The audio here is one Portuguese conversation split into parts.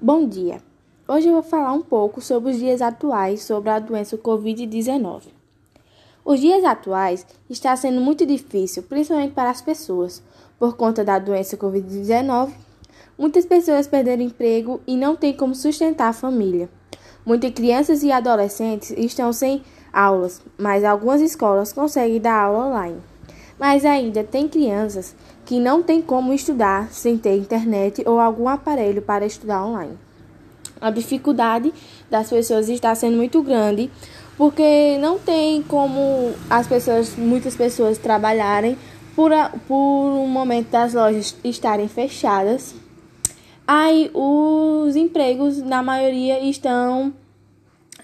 Bom dia. Hoje eu vou falar um pouco sobre os dias atuais sobre a doença COVID-19. Os dias atuais está sendo muito difícil, principalmente para as pessoas, por conta da doença COVID-19. Muitas pessoas perderam emprego e não têm como sustentar a família. Muitas crianças e adolescentes estão sem aulas, mas algumas escolas conseguem dar aula online. Mas ainda tem crianças que não têm como estudar sem ter internet ou algum aparelho para estudar online. A dificuldade das pessoas está sendo muito grande porque não tem como as pessoas, muitas pessoas trabalharem por, a, por um momento das lojas estarem fechadas. Aí os empregos, na maioria, estão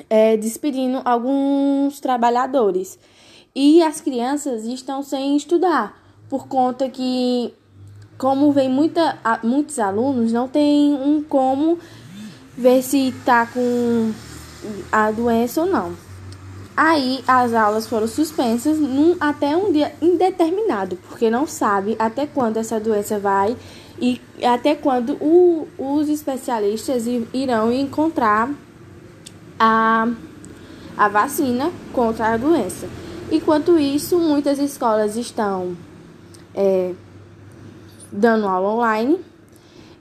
é, despedindo alguns trabalhadores. E as crianças estão sem estudar, por conta que, como vem muita, muitos alunos, não tem um como ver se está com a doença ou não. Aí as aulas foram suspensas num, até um dia indeterminado, porque não sabe até quando essa doença vai e até quando o, os especialistas irão encontrar a, a vacina contra a doença. Enquanto isso, muitas escolas estão é, dando aula online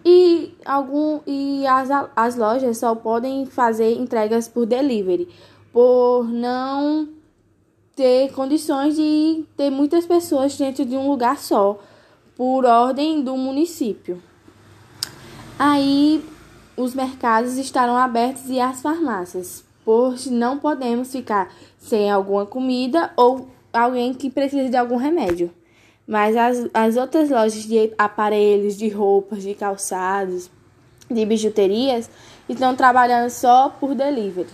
e, algum, e as, as lojas só podem fazer entregas por delivery, por não ter condições de ter muitas pessoas dentro de um lugar só, por ordem do município. Aí os mercados estarão abertos e as farmácias pois não podemos ficar sem alguma comida ou alguém que precisa de algum remédio. Mas as, as outras lojas de aparelhos, de roupas, de calçados, de bijuterias estão trabalhando só por delivery.